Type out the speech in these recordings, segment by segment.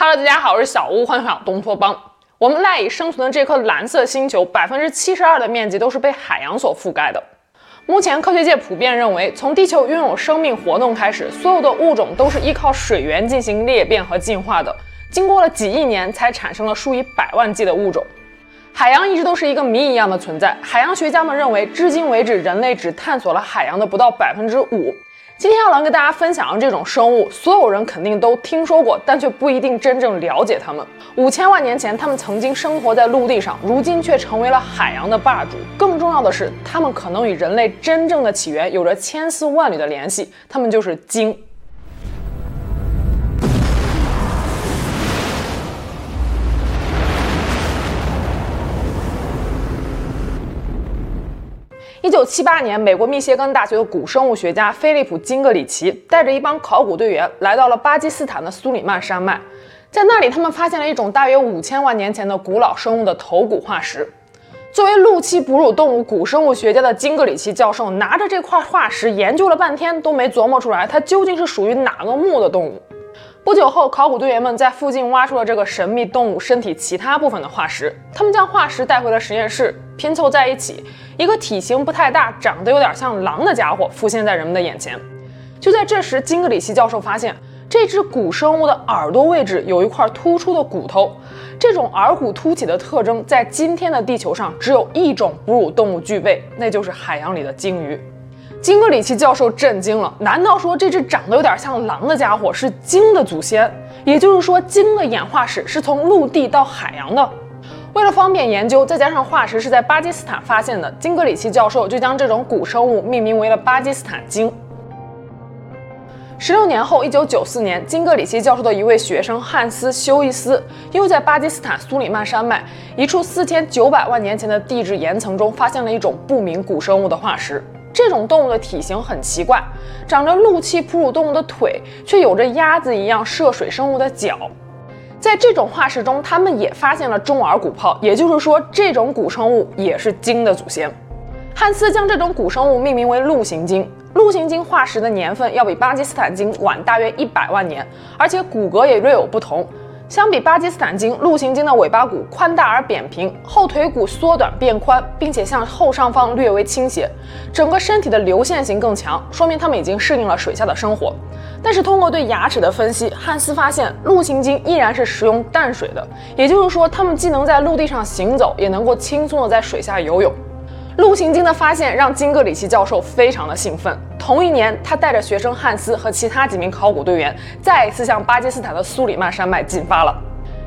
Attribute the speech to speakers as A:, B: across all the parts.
A: Hello，大家好，我是小屋，欢迎回到东托邦。我们赖以生存的这颗蓝色星球，百分之七十二的面积都是被海洋所覆盖的。目前科学界普遍认为，从地球拥有生命活动开始，所有的物种都是依靠水源进行裂变和进化的。经过了几亿年，才产生了数以百万计的物种。海洋一直都是一个谜一样的存在。海洋学家们认为，至今为止，人类只探索了海洋的不到百分之五。今天要来跟大家分享的这种生物，所有人肯定都听说过，但却不一定真正了解它们。五千万年前，它们曾经生活在陆地上，如今却成为了海洋的霸主。更重要的是，它们可能与人类真正的起源有着千丝万缕的联系。它们就是鲸。一九七八年，美国密歇根大学的古生物学家菲利普·金格里奇带着一帮考古队员来到了巴基斯坦的苏里曼山脉，在那里，他们发现了一种大约五千万年前的古老生物的头骨化石。作为陆栖哺乳动物古生物学家的金格里奇教授，拿着这块化石研究了半天，都没琢磨出来它究竟是属于哪个目的动物。不久后，考古队员们在附近挖出了这个神秘动物身体其他部分的化石。他们将化石带回了实验室，拼凑在一起，一个体型不太大、长得有点像狼的家伙浮现在人们的眼前。就在这时，金格里奇教授发现，这只古生物的耳朵位置有一块突出的骨头。这种耳骨凸起的特征，在今天的地球上只有一种哺乳动物具备，那就是海洋里的鲸鱼。金格里奇教授震惊了，难道说这只长得有点像狼的家伙是鲸的祖先？也就是说，鲸的演化史是从陆地到海洋的。为了方便研究，再加上化石是在巴基斯坦发现的，金格里奇教授就将这种古生物命名为了巴基斯坦鲸。十六年后，一九九四年，金格里奇教授的一位学生汉斯·休伊斯又在巴基斯坦苏里曼山脉一处四千九百万年前的地质岩层中发现了一种不明古生物的化石。这种动物的体型很奇怪，长着陆栖哺乳动物的腿，却有着鸭子一样涉水生物的脚。在这种化石中，他们也发现了中耳骨泡，也就是说，这种古生物也是鲸的祖先。汉斯将这种古生物命名为陆行鲸。陆行鲸化石的年份要比巴基斯坦鲸晚大约一百万年，而且骨骼也略有不同。相比巴基斯坦鲸，陆行鲸的尾巴骨宽大而扁平，后腿骨缩短变宽，并且向后上方略微倾斜，整个身体的流线型更强，说明它们已经适应了水下的生活。但是通过对牙齿的分析，汉斯发现陆行鲸依然是食用淡水的，也就是说，它们既能在陆地上行走，也能够轻松的在水下游泳。陆行鲸的发现让金格里奇教授非常的兴奋。同一年，他带着学生汉斯和其他几名考古队员，再一次向巴基斯坦的苏里曼山脉进发了。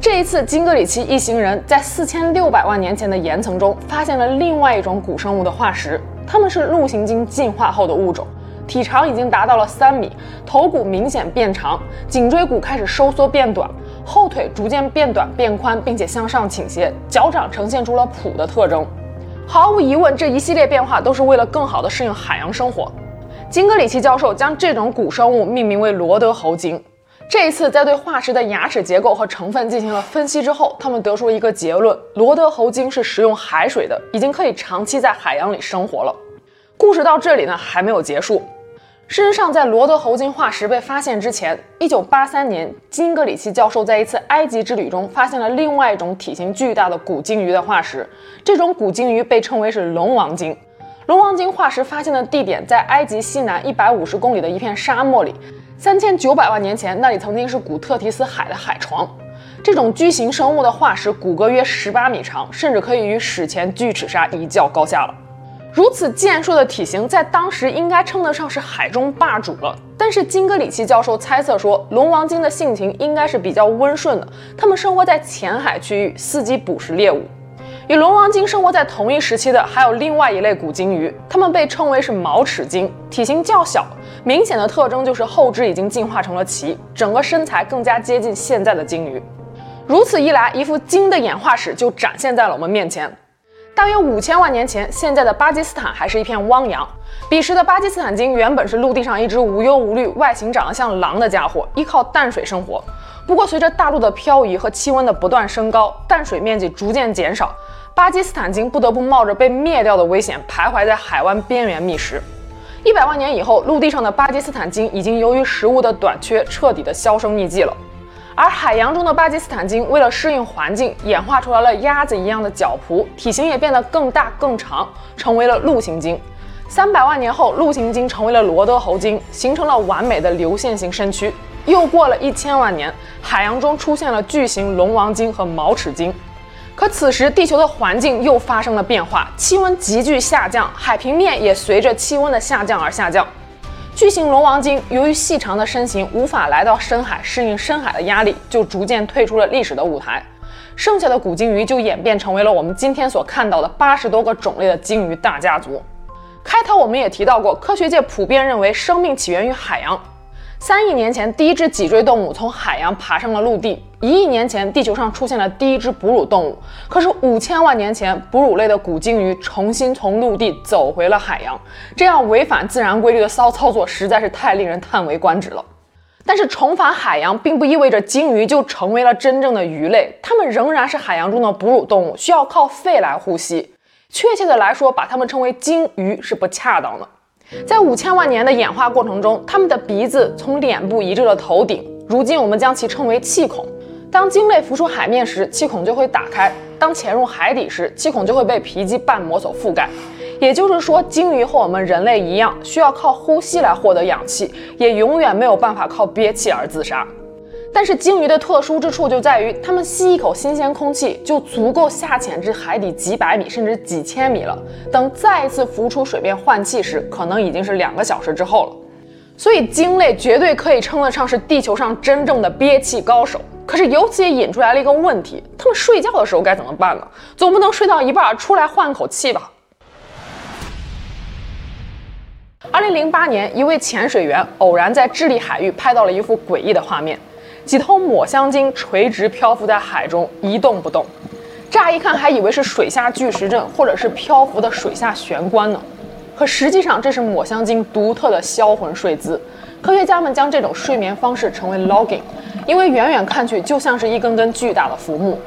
A: 这一次，金格里奇一行人在四千六百万年前的岩层中发现了另外一种古生物的化石，它们是陆行鲸进化后的物种，体长已经达到了三米，头骨明显变长，颈椎骨开始收缩变短，后腿逐渐变短变宽，并且向上倾斜，脚掌呈现出了蹼的特征。毫无疑问，这一系列变化都是为了更好地适应海洋生活。金格里奇教授将这种古生物命名为罗德侯鲸。这一次，在对化石的牙齿结构和成分进行了分析之后，他们得出了一个结论：罗德侯鲸是食用海水的，已经可以长期在海洋里生活了。故事到这里呢，还没有结束。事实上，在罗德侯鲸化石被发现之前，1983年，金格里奇教授在一次埃及之旅中发现了另外一种体型巨大的古鲸鱼的化石。这种古鲸鱼被称为是龙王鲸。龙王鲸化石发现的地点在埃及西南150公里的一片沙漠里。3900万年前，那里曾经是古特提斯海的海床。这种巨型生物的化石骨骼约18米长，甚至可以与史前巨齿鲨一较高下了。如此健硕的体型，在当时应该称得上是海中霸主了。但是金格里奇教授猜测说，龙王鲸的性情应该是比较温顺的，它们生活在浅海区域，伺机捕食猎物。与龙王鲸生活在同一时期的还有另外一类古鲸鱼，它们被称为是毛齿鲸，体型较小，明显的特征就是后肢已经进化成了鳍，整个身材更加接近现在的鲸鱼。如此一来，一幅鲸的演化史就展现在了我们面前。大约五千万年前，现在的巴基斯坦还是一片汪洋。彼时的巴基斯坦鲸原本是陆地上一只无忧无虑、外形长得像狼的家伙，依靠淡水生活。不过，随着大陆的漂移和气温的不断升高，淡水面积逐渐减少，巴基斯坦鲸不得不冒着被灭掉的危险，徘徊在海湾边缘觅食。一百万年以后，陆地上的巴基斯坦鲸已经由于食物的短缺，彻底的销声匿迹了。而海洋中的巴基斯坦鲸为了适应环境，演化出来了鸭子一样的脚蹼，体型也变得更大更长，成为了陆行鲸。三百万年后，陆行鲸成为了罗德侯鲸，形成了完美的流线型身躯。又过了一千万年，海洋中出现了巨型龙王鲸和毛齿鲸。可此时，地球的环境又发生了变化，气温急剧下降，海平面也随着气温的下降而下降。巨型龙王鲸由于细长的身形无法来到深海适应深海的压力，就逐渐退出了历史的舞台。剩下的古鲸鱼就演变成为了我们今天所看到的八十多个种类的鲸鱼大家族。开头我们也提到过，科学界普遍认为生命起源于海洋。三亿年前，第一只脊椎动物从海洋爬上了陆地。一亿年前，地球上出现了第一只哺乳动物。可是五千万年前，哺乳类的古鲸鱼重新从陆地走回了海洋。这样违反自然规律的骚操作实在是太令人叹为观止了。但是重返海洋并不意味着鲸鱼就成为了真正的鱼类，它们仍然是海洋中的哺乳动物，需要靠肺来呼吸。确切的来说，把它们称为鲸鱼是不恰当的。在五千万年的演化过程中，它们的鼻子从脸部移至了头顶。如今，我们将其称为气孔。当鲸类浮出海面时，气孔就会打开；当潜入海底时，气孔就会被皮肌瓣膜所覆盖。也就是说，鲸鱼和我们人类一样，需要靠呼吸来获得氧气，也永远没有办法靠憋气而自杀。但是鲸鱼的特殊之处就在于，它们吸一口新鲜空气就足够下潜至海底几百米甚至几千米了。等再次浮出水面换气时，可能已经是两个小时之后了。所以鲸类绝对可以称得上是地球上真正的憋气高手。可是由此也引出来了一个问题：他们睡觉的时候该怎么办呢？总不能睡到一半出来换口气吧？二零零八年，一位潜水员偶然在智利海域拍到了一幅诡异的画面。几头抹香鲸垂直漂浮在海中一动不动，乍一看还以为是水下巨石阵或者是漂浮的水下玄关呢，可实际上这是抹香鲸独特的销魂睡姿。科学家们将这种睡眠方式称为 logging，因为远远看去就像是一根根巨大的浮木。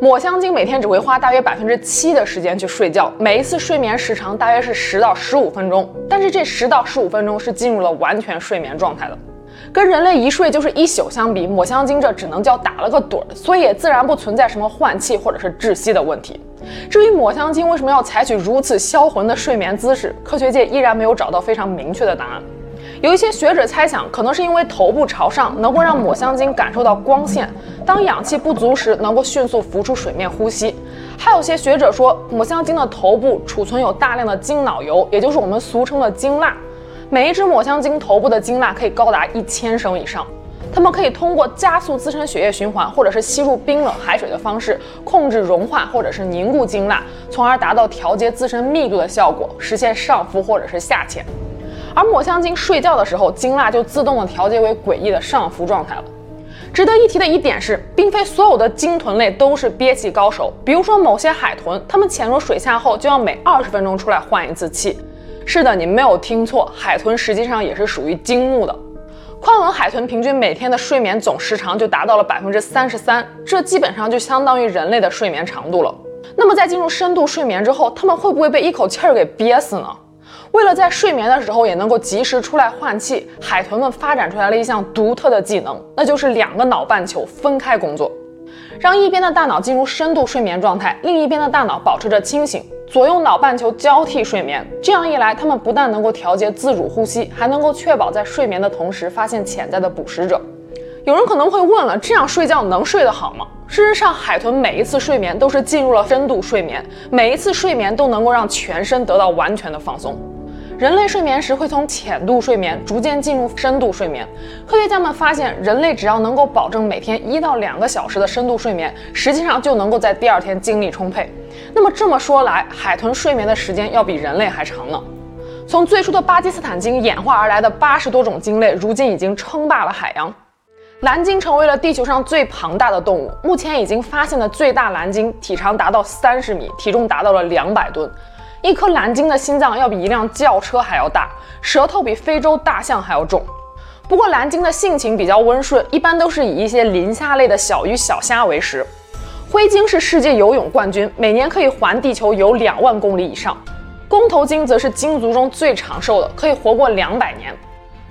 A: 抹香鲸每天只会花大约百分之七的时间去睡觉，每一次睡眠时长大约是十到十五分钟，但是这十到十五分钟是进入了完全睡眠状态的。跟人类一睡就是一宿相比，抹香鲸这只能叫打了个盹儿，所以也自然不存在什么换气或者是窒息的问题。至于抹香鲸为什么要采取如此销魂的睡眠姿势，科学界依然没有找到非常明确的答案。有一些学者猜想，可能是因为头部朝上能够让抹香鲸感受到光线，当氧气不足时能够迅速浮出水面呼吸。还有些学者说，抹香鲸的头部储存有大量的鲸脑油，也就是我们俗称的鲸蜡。每一只抹香鲸头部的鲸蜡可以高达一千升以上，它们可以通过加速自身血液循环，或者是吸入冰冷海水的方式，控制融化或者是凝固鲸蜡，从而达到调节自身密度的效果，实现上浮或者是下潜。而抹香鲸睡觉的时候，鲸蜡就自动的调节为诡异的上浮状态了。值得一提的一点是，并非所有的鲸豚类都是憋气高手，比如说某些海豚，它们潜入水下后就要每二十分钟出来换一次气。是的，你没有听错，海豚实际上也是属于鲸目的。宽吻海豚平均每天的睡眠总时长就达到了百分之三十三，这基本上就相当于人类的睡眠长度了。那么在进入深度睡眠之后，它们会不会被一口气儿给憋死呢？为了在睡眠的时候也能够及时出来换气，海豚们发展出来了一项独特的技能，那就是两个脑半球分开工作。让一边的大脑进入深度睡眠状态，另一边的大脑保持着清醒，左右脑半球交替睡眠。这样一来，他们不但能够调节自主呼吸，还能够确保在睡眠的同时发现潜在的捕食者。有人可能会问了，这样睡觉能睡得好吗？事实上，海豚每一次睡眠都是进入了深度睡眠，每一次睡眠都能够让全身得到完全的放松。人类睡眠时会从浅度睡眠逐渐进入深度睡眠。科学家们发现，人类只要能够保证每天一到两个小时的深度睡眠，实际上就能够在第二天精力充沛。那么这么说来，海豚睡眠的时间要比人类还长呢。从最初的巴基斯坦鲸演化而来的八十多种鲸类，如今已经称霸了海洋。蓝鲸成为了地球上最庞大的动物。目前已经发现的最大蓝鲸体长达到三十米，体重达到了两百吨。一颗蓝鲸的心脏要比一辆轿车还要大，舌头比非洲大象还要重。不过蓝鲸的性情比较温顺，一般都是以一些磷虾类的小鱼小虾为食。灰鲸是世界游泳冠军，每年可以环地球游两万公里以上。公头鲸则是鲸族中最长寿的，可以活过两百年。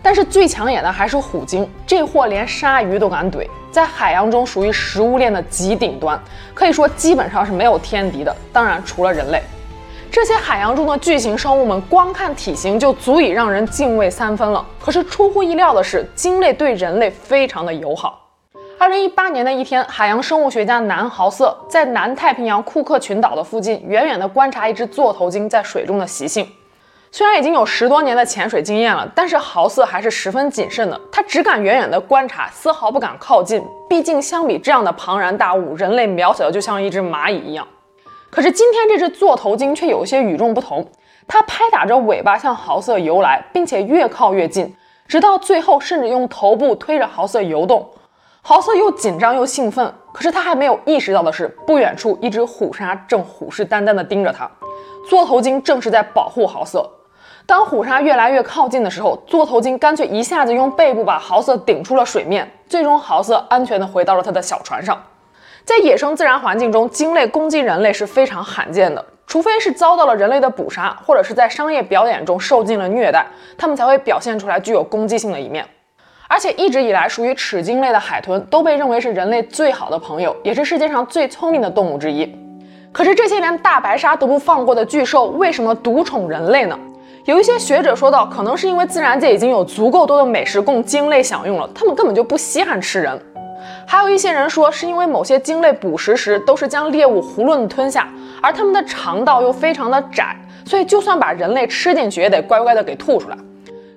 A: 但是最抢眼的还是虎鲸，这货连鲨鱼都敢怼，在海洋中属于食物链的极顶端，可以说基本上是没有天敌的。当然，除了人类，这些海洋中的巨型生物们，光看体型就足以让人敬畏三分了。可是出乎意料的是，鲸类对人类非常的友好。二零一八年的一天，海洋生物学家南豪瑟在南太平洋库克群岛的附近，远远地观察一只座头鲸在水中的习性。虽然已经有十多年的潜水经验了，但是豪瑟还是十分谨慎的。他只敢远远的观察，丝毫不敢靠近。毕竟相比这样的庞然大物，人类渺小的就像一只蚂蚁一样。可是今天这只座头鲸却有些与众不同，它拍打着尾巴向豪瑟游来，并且越靠越近，直到最后甚至用头部推着豪瑟游动。豪瑟又紧张又兴奋，可是他还没有意识到的是，不远处一只虎鲨正虎视眈眈地盯着他。座头鲸正是在保护豪瑟。当虎鲨越来越靠近的时候，座头鲸干脆一下子用背部把豪瑟顶出了水面，最终豪瑟安全地回到了他的小船上。在野生自然环境中，鲸类攻击人类是非常罕见的，除非是遭到了人类的捕杀，或者是在商业表演中受尽了虐待，它们才会表现出来具有攻击性的一面。而且一直以来，属于齿鲸类的海豚都被认为是人类最好的朋友，也是世界上最聪明的动物之一。可是这些连大白鲨都不放过的巨兽，为什么独宠人类呢？有一些学者说道，可能是因为自然界已经有足够多的美食供鲸类享用了，它们根本就不稀罕吃人。还有一些人说，是因为某些鲸类捕食时都是将猎物囫囵吞下，而它们的肠道又非常的窄，所以就算把人类吃进去，也得乖乖的给吐出来。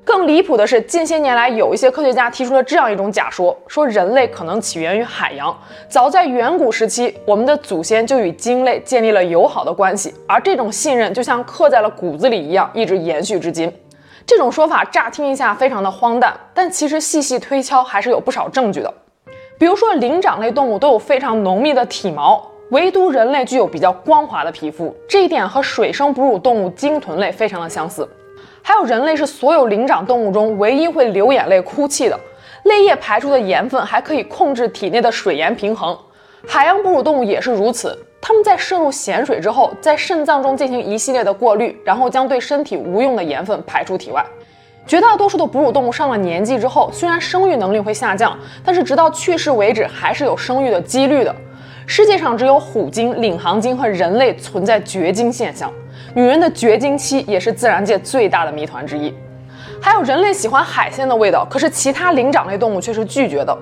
A: 更离谱的是，近些年来有一些科学家提出了这样一种假说，说人类可能起源于海洋。早在远古时期，我们的祖先就与鲸类建立了友好的关系，而这种信任就像刻在了骨子里一样，一直延续至今。这种说法乍听一下非常的荒诞，但其实细细推敲还是有不少证据的。比如说，灵长类动物都有非常浓密的体毛，唯独人类具有比较光滑的皮肤，这一点和水生哺乳动物鲸豚类非常的相似。还有人类是所有灵长动物中唯一会流眼泪哭泣的，泪液排出的盐分还可以控制体内的水盐平衡。海洋哺乳动物也是如此，它们在摄入咸水之后，在肾脏中进行一系列的过滤，然后将对身体无用的盐分排出体外。绝大多数的哺乳动物上了年纪之后，虽然生育能力会下降，但是直到去世为止还是有生育的几率的。世界上只有虎鲸、领航鲸和人类存在绝经现象。女人的绝经期也是自然界最大的谜团之一。还有人类喜欢海鲜的味道，可是其他灵长类动物却是拒绝的。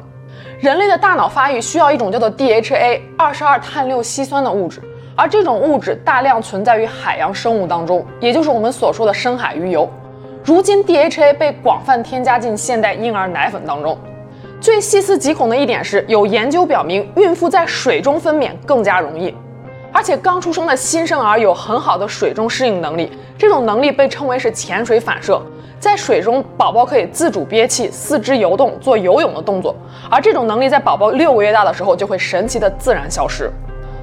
A: 人类的大脑发育需要一种叫做 DHA 二十二碳六烯酸的物质，而这种物质大量存在于海洋生物当中，也就是我们所说的深海鱼油。如今 DHA 被广泛添加进现代婴儿奶粉当中。最细思极恐的一点是，有研究表明，孕妇在水中分娩更加容易。而且刚出生的新生儿有很好的水中适应能力，这种能力被称为是潜水反射。在水中，宝宝可以自主憋气，四肢游动，做游泳的动作。而这种能力在宝宝六个月大的时候就会神奇的自然消失。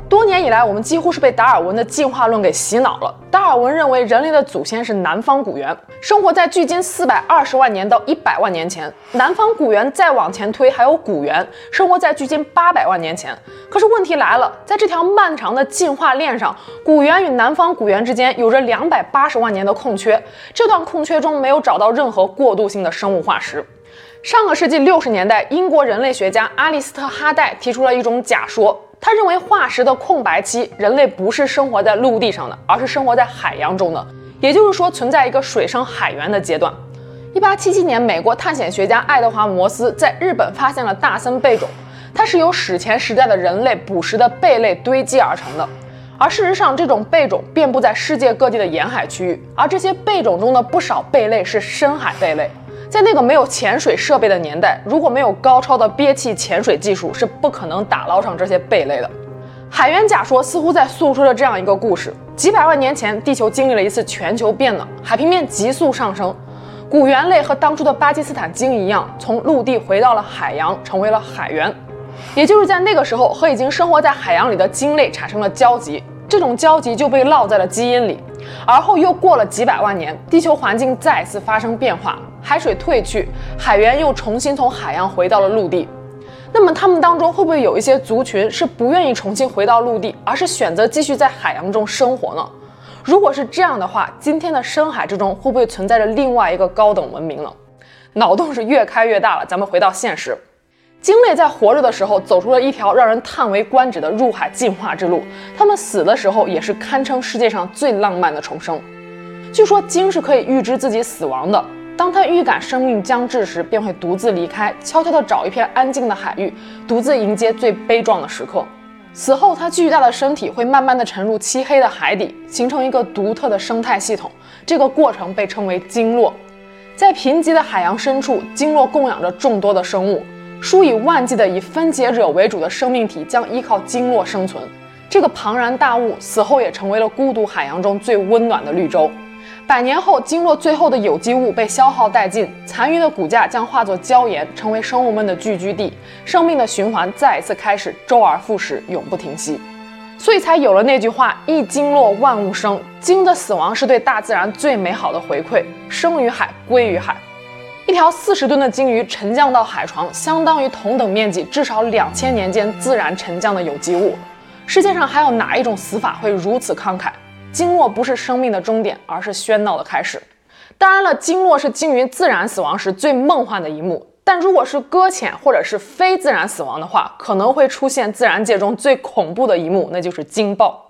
A: 多年以来，我们几乎是被达尔文的进化论给洗脑了。达尔文认为人类的祖先是南方古猿，生活在距今四百二十万年到一百万年前。南方古猿再往前推，还有古猿，生活在距今八百万年前。可是问题来了，在这条漫长的进化链上，古猿与南方古猿之间有着两百八十万年的空缺，这段空缺中没有找到任何过渡性的生物化石。上个世纪六十年代，英国人类学家阿利斯特哈代提出了一种假说。他认为化石的空白期，人类不是生活在陆地上的，而是生活在海洋中的，也就是说存在一个水生海源的阶段。一八七七年，美国探险学家爱德华·摩斯在日本发现了大森贝种，它是由史前时代的人类捕食的贝类堆积而成的。而事实上，这种贝种遍布在世界各地的沿海区域，而这些贝种中的不少贝类是深海贝类。在那个没有潜水设备的年代，如果没有高超的憋气潜水技术，是不可能打捞上这些贝类的。海猿假说似乎在诉说着这样一个故事：几百万年前，地球经历了一次全球变暖，海平面急速上升，古猿类和当初的巴基斯坦鲸一样，从陆地回到了海洋，成为了海猿。也就是在那个时候，和已经生活在海洋里的鲸类产生了交集，这种交集就被烙在了基因里。而后又过了几百万年，地球环境再次发生变化。海水退去，海猿又重新从海洋回到了陆地。那么，他们当中会不会有一些族群是不愿意重新回到陆地，而是选择继续在海洋中生活呢？如果是这样的话，今天的深海之中会不会存在着另外一个高等文明呢？脑洞是越开越大了。咱们回到现实，鲸类在活着的时候走出了一条让人叹为观止的入海进化之路，它们死的时候也是堪称世界上最浪漫的重生。据说鲸是可以预知自己死亡的，当它预感生命将至时，便会独自离开，悄悄地找一片安静的海域，独自迎接最悲壮的时刻。死后，它巨大的身体会慢慢地沉入漆黑的海底，形成一个独特的生态系统。这个过程被称为鲸落。在贫瘠的海洋深处，鲸落供养着众多的生物。数以万计的以分解者为主的生命体将依靠鲸落生存。这个庞然大物死后也成为了孤独海洋中最温暖的绿洲。百年后，鲸落最后的有机物被消耗殆尽，残余的骨架将化作礁岩，成为生物们的聚居地。生命的循环再一次开始，周而复始，永不停息。所以才有了那句话：“一鲸落，万物生。”鲸的死亡是对大自然最美好的回馈，生于海，归于海。一条四十吨的鲸鱼沉降到海床，相当于同等面积至少两千年间自然沉降的有机物。世界上还有哪一种死法会如此慷慨？鲸落不是生命的终点，而是喧闹的开始。当然了，鲸落是鲸鱼自然死亡时最梦幻的一幕。但如果是搁浅或者是非自然死亡的话，可能会出现自然界中最恐怖的一幕，那就是鲸爆。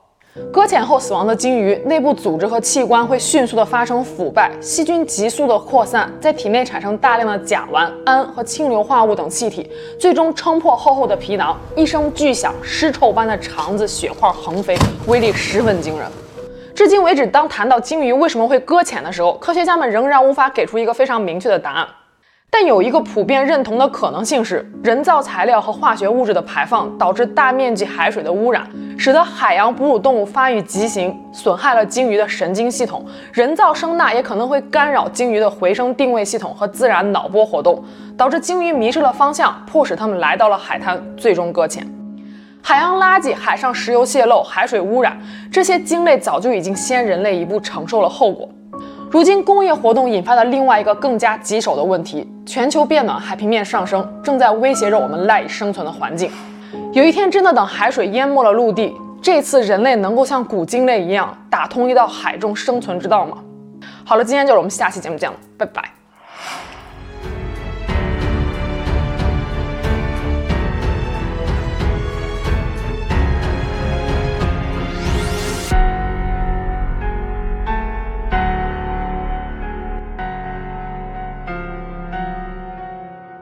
A: 搁浅后死亡的鲸鱼内部组织和器官会迅速的发生腐败，细菌急速的扩散，在体内产生大量的甲烷、氨和氢硫化物等气体，最终撑破厚厚的皮囊，一声巨响，尸臭般的肠子血块横飞，威力十分惊人。至今为止，当谈到鲸鱼为什么会搁浅的时候，科学家们仍然无法给出一个非常明确的答案。但有一个普遍认同的可能性是，人造材料和化学物质的排放导致大面积海水的污染，使得海洋哺乳动物发育畸形，损害了鲸鱼的神经系统。人造声呐也可能会干扰鲸鱼的回声定位系统和自然脑波活动，导致鲸鱼迷失了方向，迫使它们来到了海滩，最终搁浅。海洋垃圾、海上石油泄漏、海水污染，这些鲸类早就已经先人类一步承受了后果。如今，工业活动引发的另外一个更加棘手的问题——全球变暖、海平面上升，正在威胁着我们赖以生存的环境。有一天，真的等海水淹没了陆地，这次人类能够像古鲸类一样打通一道海中生存之道吗？好了，今天就是我们下期节目见了，拜拜。